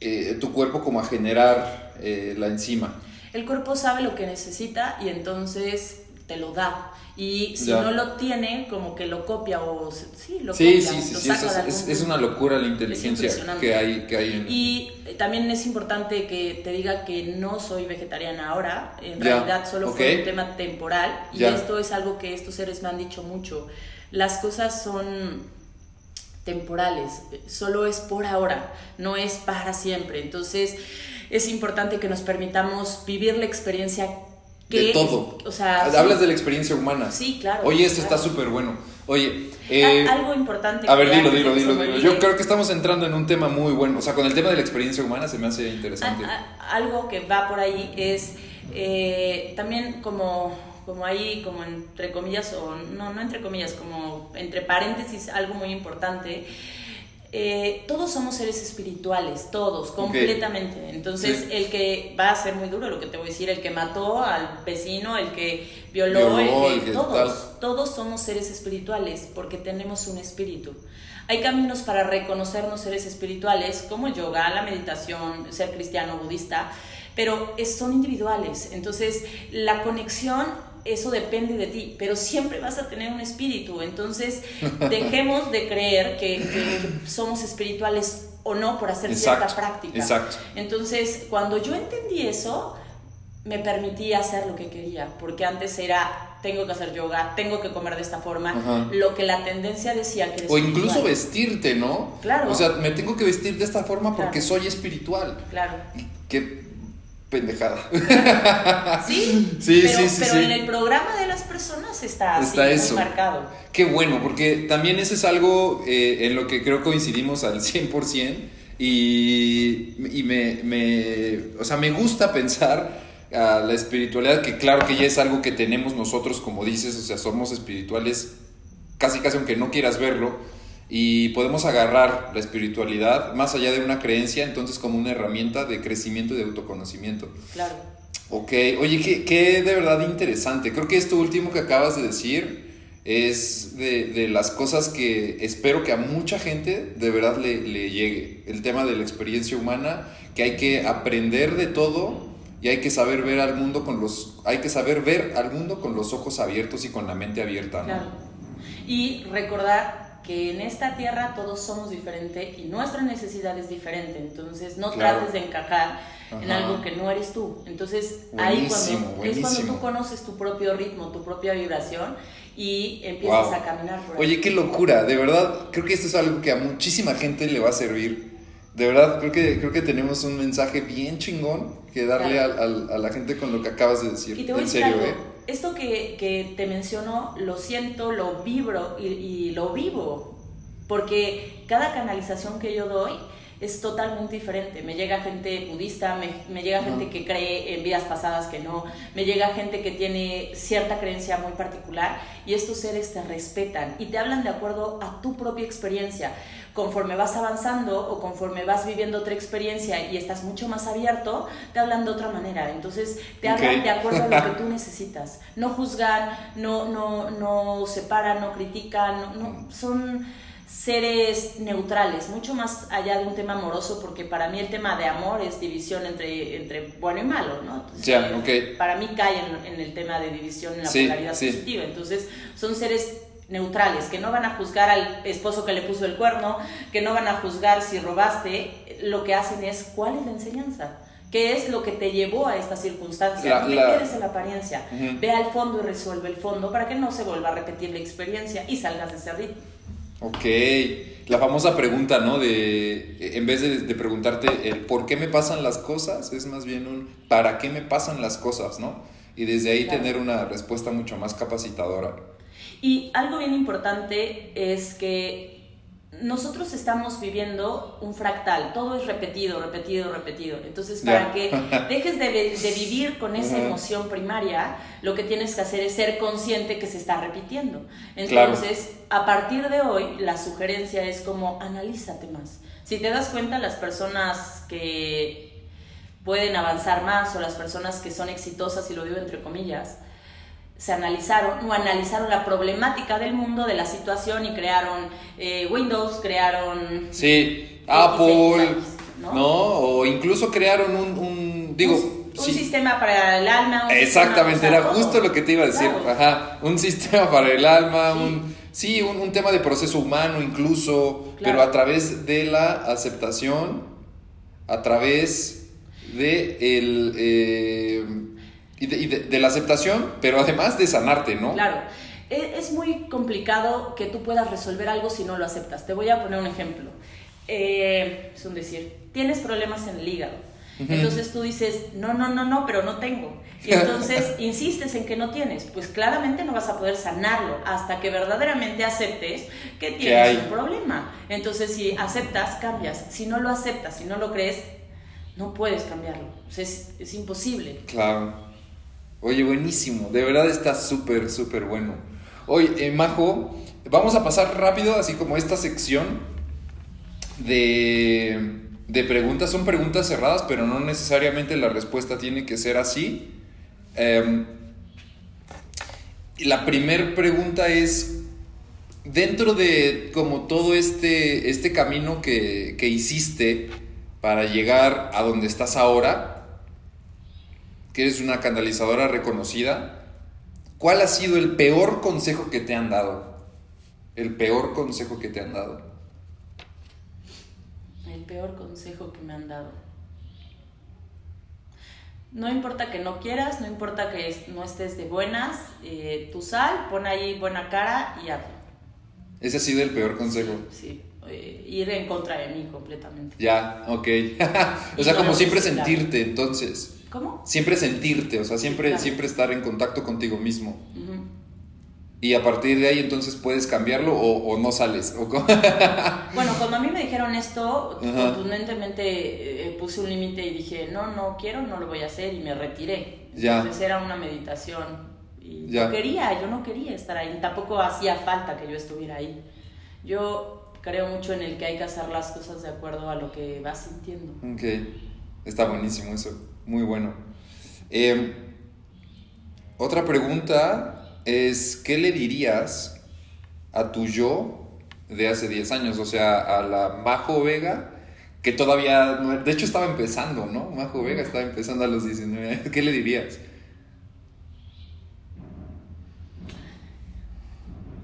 eh, tu cuerpo como a generar eh, la enzima. El cuerpo sabe lo que necesita y entonces te lo da. Y si Ya. no lo tiene, como que lo copia o sí, lo Sí, copia, sí, sí, lo sí, saca es, algún es- es una locura la inteligencia que hay, que hay en... Y eh, también es importante que te diga que no soy vegetariana ahora, en Ya, realidad solo fue ok. un tema temporal y Ya. esto es algo que estos seres me han dicho mucho. Las cosas son temporales, solo es por ahora, no es para siempre. Entonces es importante que nos permitamos vivir la experiencia de todo. o sea, Hablas sí, de la experiencia humana. Sí, claro. Oye, esto está súper bueno. Oye, eh, algo importante. a ver, dilo, dilo, dilo, dilo. Yo creo que estamos entrando en un tema muy bueno. O sea, con el tema de la experiencia humana se me hace interesante. A- a- algo que va por ahí es eh, también como, como ahí, como entre comillas, o no, no entre comillas, como entre paréntesis, algo muy importante. Eh, todos somos seres espirituales, todos, completamente. Entonces, Sí. el que va a ser muy duro lo que te voy a decir, el que mató al vecino, el que violó, Violó, el que, el que todos, todos somos seres espirituales porque tenemos un espíritu. Hay caminos para reconocernos seres espirituales, como el yoga, la meditación, ser cristiano, budista, pero es- son individuales. Entonces, la conexión, eso depende de ti, pero siempre vas a tener un espíritu. Entonces, [LAUGHS] dejemos de creer que, que somos espirituales o no por hacer Exacto, cierta práctica. exacto. Entonces, cuando yo entendí eso, me permití hacer lo que quería, porque antes era, tengo que hacer yoga, tengo que comer de esta forma, Ajá. lo que la tendencia decía que O incluso espiritual. vestirte, ¿no? Claro. O sea, me tengo que vestir de esta forma porque Claro. soy espiritual. Claro. Y Qué pendejada. Sí, [LAUGHS] Sí, pero, sí, sí, pero sí. en el programa de las personas está, así, Está muy eso. marcado. Qué bueno, porque también eso es algo eh, en lo que creo coincidimos al 100% y, y me, me- o sea, me gusta pensar a la espiritualidad, que claro que ya es algo que tenemos nosotros, como dices, o sea, somos espirituales casi casi aunque no quieras verlo y podemos agarrar la espiritualidad más allá de una creencia, entonces como una herramienta de crecimiento y de autoconocimiento. Claro. Ok, oye, qué, qué de verdad interesante. Creo que esto último que acabas de decir es de, de las cosas que espero que a mucha gente de verdad le, le llegue. El tema de la experiencia humana, que hay que aprender de todo y hay que saber ver al mundo con los, hay que saber ver al mundo con los ojos abiertos y con la mente abierta. ¿no? Claro. Y recordar que en esta tierra todos somos diferentes y nuestra necesidad es diferente. Entonces no Claro. trates de encajar en Ajá. algo que no eres tú. Entonces ahí Buenísimo, cuando, es cuando tú conoces tu propio ritmo, tu propia vibración y empiezas Wow. a caminar por ahí. Oye, qué locura, de verdad, creo que esto es algo que a muchísima gente le va a servir. De verdad, creo que, creo que tenemos un mensaje bien chingón que darle Claro. al- al- a, la gente con lo que acabas de decir. Y te voy a en serio. ¿eh? Esto que, que te menciono, lo siento, lo vibro y, y lo vivo. Porque cada canalización que yo doy es totalmente diferente. Me llega gente budista, me, me llega gente que cree en vidas pasadas que no, me llega gente que tiene cierta creencia muy particular y estos seres te respetan y te hablan de acuerdo a tu propia experiencia. Conforme vas avanzando o conforme vas viviendo otra experiencia y estás mucho más abierto, te hablan de otra manera. Entonces te hablan de acuerdo a lo que tú [LAUGHS] necesitas. No juzgan, no, no, no separan, no critican, no, no- son seres neutrales, mucho más allá de un tema amoroso, porque para mí el tema de amor es división entre, entre bueno y malo, ¿no? Entonces, ok. Para mí cae en, en el tema de división en la Sí, polaridad sí. positiva. Entonces, son seres neutrales, que no van a juzgar al esposo que le puso el cuerno, que no van a juzgar si robaste, lo que hacen es cuál es la enseñanza. ¿Qué es lo que te llevó a esta circunstancia? no te quedes en la apariencia. Ve al fondo y resuelve el fondo para que no se vuelva a repetir la experiencia y salgas de ese ritmo. Ok, la famosa pregunta, ¿no? De, en vez de, preguntarte el por qué me pasan las cosas, es más bien un para qué me pasan las cosas, ¿no? Y desde ahí tener una respuesta mucho más capacitadora. Y algo bien importante es que nosotros estamos viviendo un fractal, todo es repetido, repetido, repetido. Entonces, para que [LAUGHS] dejes de, vivir con esa emoción primaria, lo que tienes que hacer es ser consciente que se está repitiendo. Entonces, a partir de hoy, la sugerencia es como analízate más. Si te das cuenta, las personas que pueden avanzar más o las personas que son exitosas, y lo digo entre comillas, se analizaron o analizaron la problemática del mundo, de la situación y crearon eh, Windows, crearon... Sí, Apple, ¿no? O incluso crearon un, digo... Un, sistema para el alma. Exactamente, era justo lo que te iba a decir. Ajá, un sistema para el alma, un... Sí, un, tema de proceso humano incluso, pero a través de la aceptación, a través de el... Eh, y, de, la aceptación, pero además de sanarte, ¿no? Claro. E, es muy complicado que tú puedas resolver algo si no lo aceptas. Te voy a poner un ejemplo. Eh, es un decir, tienes problemas en el hígado. Entonces tú dices, no, no, no, no, pero no tengo. Y entonces [LAUGHS] insistes en que no tienes. Pues claramente no vas a poder sanarlo hasta que verdaderamente aceptes que tienes un problema. Entonces si aceptas, cambias. Si no lo aceptas, si no lo crees, no puedes cambiarlo. es, es imposible. Claro. Oye, buenísimo. De verdad está súper, súper bueno. Oye, eh, Majo, vamos a pasar rápido, así como esta sección de, de, preguntas. Son preguntas cerradas, pero no necesariamente la respuesta tiene que ser así. Em, la primera pregunta es, dentro de como todo este, este camino que, que hiciste para llegar a donde estás ahora, que eres una canalizadora reconocida, ¿cuál ha sido el peor consejo que te han dado? El peor consejo que te han dado. El peor consejo que me han dado. No importa que no quieras, no importa que no estés de buenas, eh, tu sal, pon ahí buena cara y hazlo. Ese ha sido el peor consejo. Sí, eh, ir en contra de mí completamente. Ya, ok. [LAUGHS] o sea, como siempre sentirte entonces. ¿Cómo? Siempre sentirte, o sea, siempre, siempre estar en contacto contigo mismo. Y a partir de ahí entonces puedes cambiarlo o, no sales. [LAUGHS] bueno, cuando a mí me dijeron esto, contundentemente eh, puse un límite y dije, no, no quiero, no lo voy a hacer y me retiré. Ya. Entonces era una meditación. Y yo quería, yo no quería estar ahí. Tampoco hacía falta que yo estuviera ahí. Yo creo mucho en el que hay que hacer las cosas de acuerdo a lo que vas sintiendo. Ok, está buenísimo eso. Muy bueno. Em, otra pregunta es, ¿qué le dirías a tu yo de hace 10 años? O sea, a la Majo Vega, que todavía, de hecho estaba empezando, ¿no? Majo Vega estaba empezando a los 19 años. ¿Qué le dirías?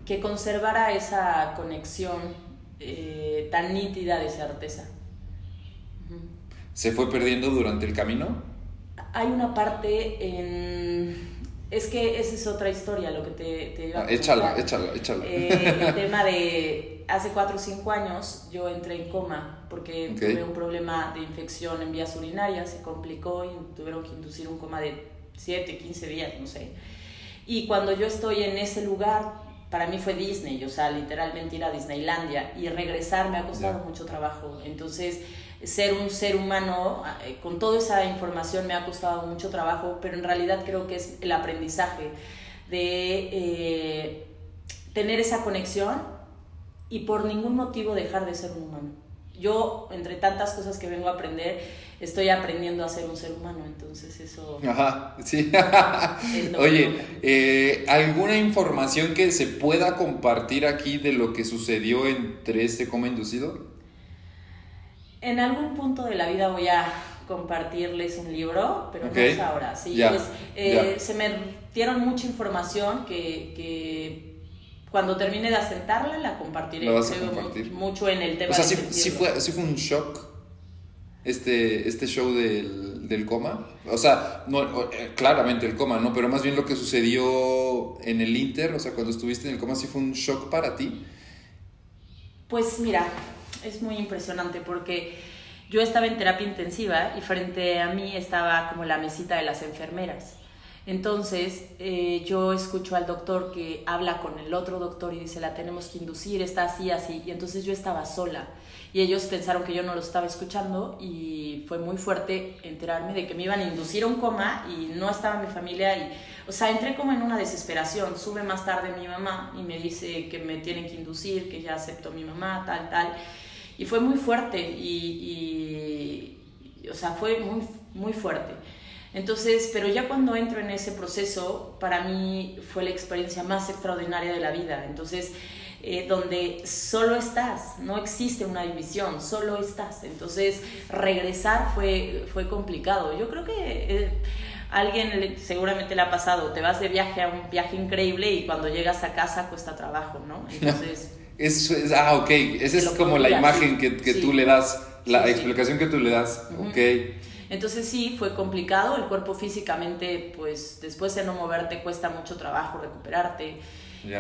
Que conservara esa conexión eh, tan nítida de certeza. ¿Se fue perdiendo durante el camino? hay una parte en... Es que esa es otra historia, lo que te, te iba a ah, Échala, échala, échala. Eh, el [LAUGHS] tema de hace 4 o 5 años yo entré en coma porque tuve un problema de infección en vías urinarias, se complicó y tuvieron que inducir un coma de 7, 15 días, no sé. Y cuando yo estoy en ese lugar, para mí fue Disney, o sea, literalmente ir a Disneylandia y regresar me ha costado mucho trabajo. Entonces, ser un ser humano, eh, con toda esa información me ha costado mucho trabajo, pero en realidad creo que es el aprendizaje de eh, tener esa conexión y por ningún motivo dejar de ser un humano. Yo, entre tantas cosas que vengo a aprender, estoy aprendiendo a ser un ser humano, entonces eso... Ajá, sí. [LAUGHS] Oye, eh, ¿alguna información que se pueda compartir aquí de lo que sucedió entre este coma inducido? En algún punto de la vida voy a compartirles un libro, pero no es ahora. Sí, eh, se me dieron mucha información que, Cuando termine de asentarla, la compartiré. La vas a Creo mu- compartir. Mucho en el tema O sea, de sí, fue, sí fue un shock este, este show del, del coma. O sea, no, eh, claramente el coma, ¿no? Pero más bien lo que sucedió en el Inter, o sea, cuando estuviste en el coma, sí fue un shock para ti. Pues mira, es muy impresionante porque yo estaba en terapia intensiva y frente a mí estaba como la mesita de las enfermeras. Entonces eh, yo escucho al doctor que habla con el otro doctor y dice, la tenemos que inducir, está así, así. Y entonces yo estaba sola y ellos pensaron que yo no lo estaba escuchando y fue muy fuerte enterarme de que me iban a inducir a un coma y no estaba mi familia y, o sea, entré como en una desesperación. Sube más tarde mi mamá y me dice que me tienen que inducir, que ya aceptó mi mamá, tal, tal. Y fue muy fuerte y, y- o sea, fue muy, muy fuerte. Entonces, pero ya cuando entro en ese proceso, para mí fue la experiencia más extraordinaria de la vida. Entonces, eh, donde solo estás, no existe una división, solo estás. Entonces, regresar fue, fue complicado. Yo creo que eh, alguien le- seguramente le ha pasado, te vas de viaje a un viaje increíble y cuando llegas a casa cuesta trabajo, ¿no? [LAUGHS] Entonces... Eso es, ah, ok. Esa es como la imagen que, que Sí. tú le das, la Sí, sí. explicación que tú le das. Ok. Entonces sí, fue complicado, el cuerpo físicamente, pues después de no moverte cuesta mucho trabajo recuperarte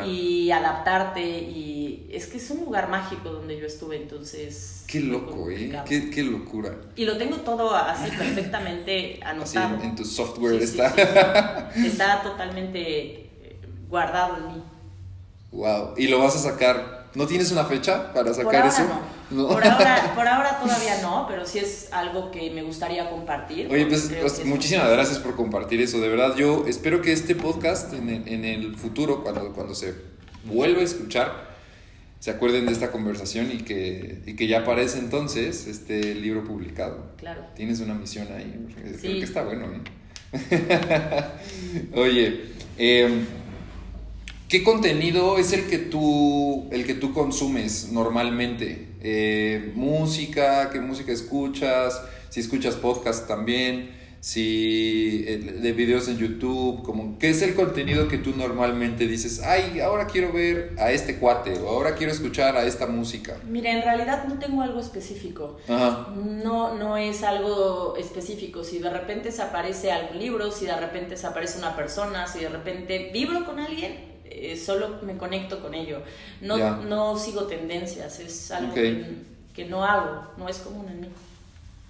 y adaptarte y es que es un lugar mágico donde yo estuve, entonces... Qué loco, ¿eh? Qué, qué locura. Y lo tengo todo así perfectamente [LAUGHS] Así anotado. en, en tu software Sí, está. sí. [LAUGHS] Está totalmente eh, guardado en mí. Wow. ¿Y lo vas a sacar? ¿No tienes una fecha para sacar eso? no. Por, ahora, [LAUGHS] por ahora todavía no, pero sí es algo que me gustaría compartir. Oye, pues, pues, es muchísimas gracias por compartir eso. De verdad, yo espero que este podcast en el, en el futuro, cuando, cuando se vuelva a escuchar, se acuerden de esta conversación y que, y que ya para ese entonces esté el libro publicado. Claro. Tienes una misión ahí. Creo Sí. que está bueno, ¿eh? [LAUGHS] Oye, em, ¿qué contenido es el que tú, el que tú consumes normalmente? Eh, música, ¿qué música escuchas? Si escuchas podcast también, si eh, de videos en YouTube, como, ¿qué es el contenido que tú normalmente dices, ay, ahora quiero ver a este cuate o ahora quiero escuchar a esta música? Mira, en realidad no tengo algo específico. Ajá. No, no es algo específico. Si de repente se aparece algún libro, si de repente se aparece una persona, si de repente vibro con alguien, eh, solo me conecto con ello. No, no sigo tendencias, es algo que, que no hago, no es común en mí.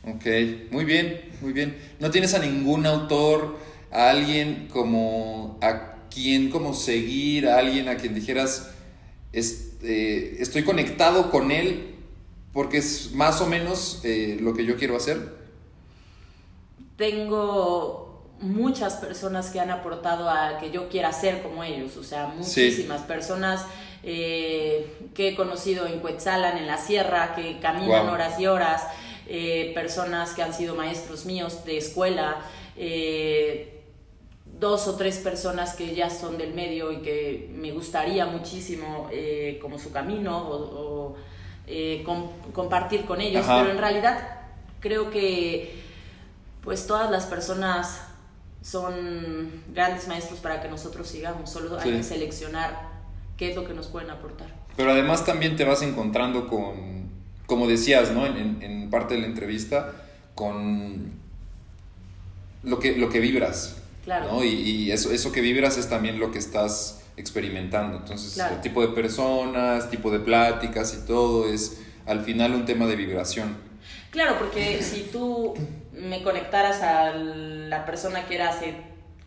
Ok, muy bien, muy bien. ¿No tienes a ningún autor, a alguien como a quien como seguir, a alguien a quien dijeras es- eh, estoy conectado con él porque es más o menos eh, lo que yo quiero hacer? Tengo muchas personas que han aportado a que yo quiera ser como ellos, o sea, muchísimas personas eh, que he conocido en Cuetzalan, en la sierra, que caminan horas y horas, eh, personas que han sido maestros míos de escuela, eh, dos o tres personas que ya son del medio y que me gustaría muchísimo como su camino o, o, com- compartir con ellos, Ajá. pero en realidad creo que pues todas las personas son grandes maestros para que nosotros sigamos, solo hay Sí. que seleccionar qué es lo que nos pueden aportar. Pero además también te vas encontrando con, como decías, ¿no? En, en- parte de la entrevista, con lo que, lo que vibras. Claro. ¿no? Y, y eso, eso que vibras es también lo que estás experimentando. Entonces, Claro. el tipo de personas, tipo de pláticas y todo es al final un tema de vibración. Claro, porque si tú me conectaras a la persona que era hace,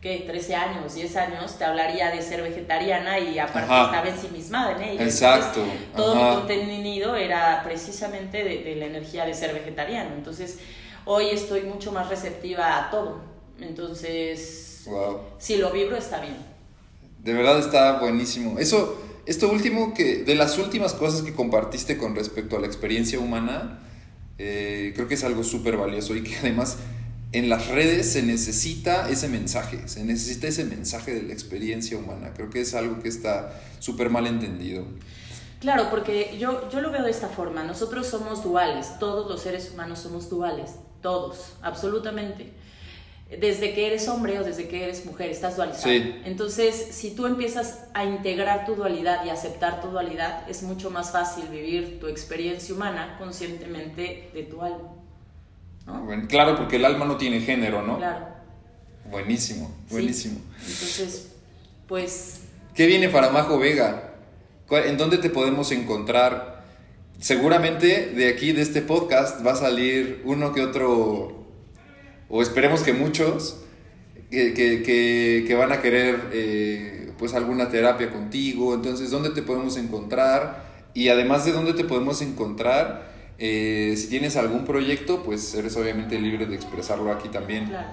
¿qué? 13 años, 10 años, te hablaría de ser vegetariana y aparte Ajá. estaba ensimismada en ello. Exacto, Entonces, todo ajá. mi contenido era precisamente de, de la energía de ser vegetariano. Entonces, hoy estoy mucho más receptiva a todo. Entonces, Wow. si lo vibro, está bien. De verdad está buenísimo. Eso, esto último que, de las últimas cosas que compartiste con respecto a la experiencia humana, eh, creo que es algo súper valioso y que además en las redes se necesita ese mensaje, se necesita ese mensaje de la experiencia humana. Creo que es algo que está súper mal entendido. Claro, porque yo, yo lo veo de esta forma. Nosotros somos duales, todos los seres humanos somos duales, todos, absolutamente. Desde que eres hombre o desde que eres mujer, estás dualizado. Entonces, si tú empiezas a integrar tu dualidad y aceptar tu dualidad, es mucho más fácil vivir tu experiencia humana conscientemente de tu alma. claro, porque el alma no tiene género, ¿no? Claro. Buenísimo, buenísimo. Entonces, pues... ¿Qué viene para Majo Vega? ¿En dónde te podemos encontrar? Seguramente de aquí, de este podcast, va a salir uno que otro o esperemos que muchos, que, van a querer eh, pues alguna terapia contigo. Entonces, ¿dónde te podemos encontrar? Y además de dónde te podemos encontrar, eh, si tienes algún proyecto, pues eres obviamente libre de expresarlo aquí también. Claro.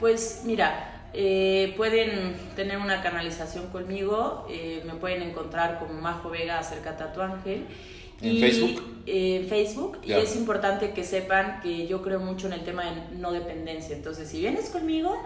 Pues mira, eh, pueden tener una canalización conmigo, me pueden encontrar como Majo Vega, acércate a tu ángel. ¿En Facebook? En Facebook. Y es importante que sepan que yo creo mucho en el tema de no dependencia. Entonces, si vienes conmigo,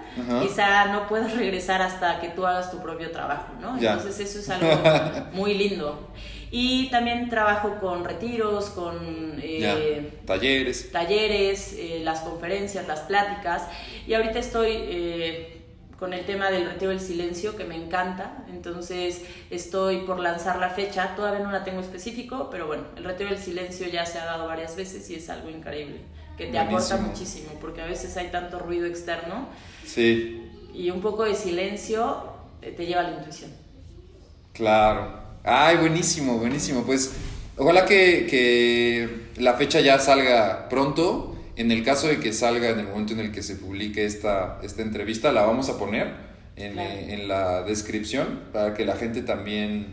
quizá no puedas [LAUGHS] regresar hasta que tú hagas tu propio trabajo, ¿no? Entonces, eso es algo [LAUGHS] muy lindo. Y también trabajo con retiros, con eh, talleres. Talleres, eh, las conferencias, las pláticas. Y ahorita estoy... Con el tema del retiro del silencio, que me encanta. Entonces estoy por lanzar la fecha, todavía no la tengo específico, pero bueno, el retiro del silencio ya se ha dado varias veces y es algo increíble, que te aporta muchísimo, porque a veces hay tanto ruido externo. Sí. Y un poco de silencio eh, te lleva a la intuición. Claro. Ay, buenísimo, buenísimo. Pues ojalá que, que la fecha ya salga pronto en el caso de que salga en el momento en el que se publique esta, esta entrevista, la vamos a poner en, eh, en la descripción para que la gente también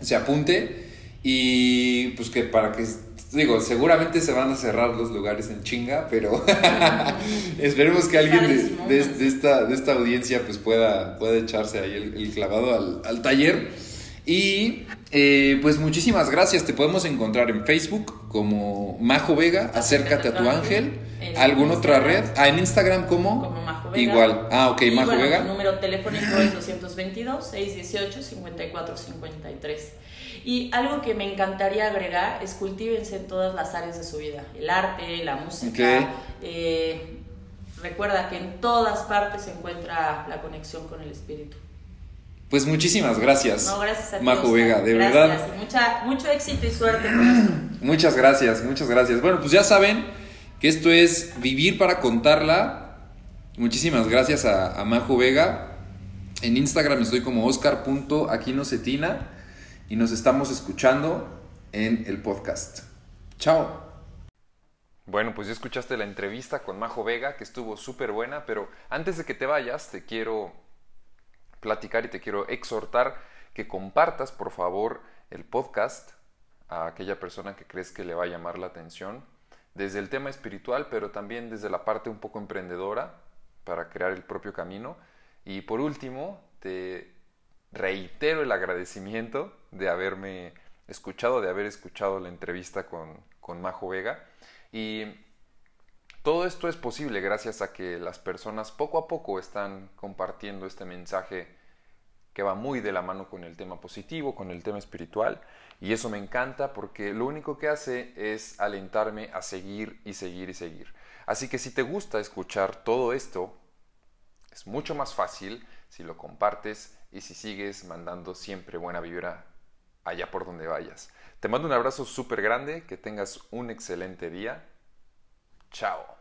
se apunte y pues que para que digo, seguramente se van a cerrar los lugares en chinga, pero [LAUGHS] esperemos que alguien de, de, esta, de esta audiencia pues pueda, pueda echarse ahí el, clavado al, al, taller. Y eh, pues muchísimas gracias. Te podemos encontrar en Facebook como Majo Vega, acércate a tu ángel. ¿Alguna otra red? Ah, en Instagram como. Como Majo Vega. Igual. Ah, ok, Majo Vega. El número telefónico es 222-618-5453. Y algo que me encantaría agregar es cultívense en todas las áreas de su vida: el arte, la música. Eh, recuerda que en todas partes se encuentra la conexión con el espíritu. Pues muchísimas gracias. No, gracias a ti, Majo Vega, de verdad. Y mucha, mucho éxito y suerte. [CLEARS THROAT] Muchas gracias, muchas gracias. Bueno, pues ya saben que esto es Vivir para contarla. Muchísimas gracias a, a Majo Vega. En Instagram estoy como oscar.aquinocetina y nos estamos escuchando en el podcast. Chao. Bueno, pues ya escuchaste la entrevista con Majo Vega, que estuvo súper buena, pero antes de que te vayas, te quiero platicar y te quiero exhortar que compartas, por favor, el podcast a aquella persona que crees que le va a llamar la atención, desde el tema espiritual, pero también desde la parte un poco emprendedora, para crear el propio camino. Y por último, te reitero el agradecimiento de haberme escuchado, de haber escuchado la entrevista con, con Majo Vega. Y todo esto es posible gracias a que las personas poco a poco están compartiendo este mensaje que va muy de la mano con el tema positivo, con el tema espiritual. Y eso me encanta porque lo único que hace es alentarme a seguir y seguir y seguir. Así que si te gusta escuchar todo esto, es mucho más fácil si lo compartes y si sigues mandando siempre buena vibra allá por donde vayas. Te mando un abrazo súper grande, que tengas un excelente día. Chao.